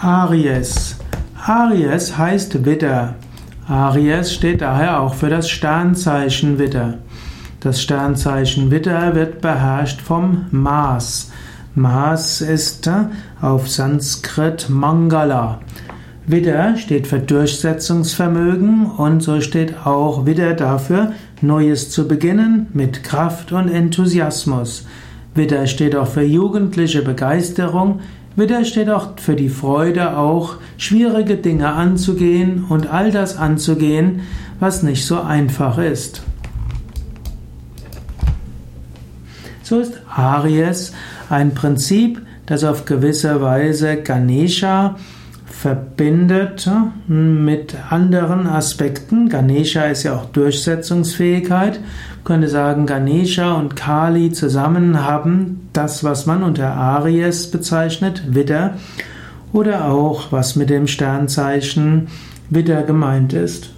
Aries. Aries heißt Widder. Aries steht daher auch für das Sternzeichen Widder. Das Sternzeichen Widder wird beherrscht vom Mars. Mars ist äh, auf Sanskrit Mangala. Widder steht für Durchsetzungsvermögen und so steht auch Widder dafür, Neues zu beginnen mit Kraft und Enthusiasmus. Widder steht auch für jugendliche Begeisterung. Widder steht auch für die Freude, auch schwierige Dinge anzugehen und all das anzugehen, was nicht so einfach ist. So ist Aries ein Prinzip, das auf gewisse Weise Ganesha verbindet mit anderen Aspekten. Ganesha ist ja auch Durchsetzungsfähigkeit. Man könnte sagen, Ganesha und Kali zusammen haben das, was man unter Aries bezeichnet, Widder, oder auch was mit dem Sternzeichen Widder gemeint ist.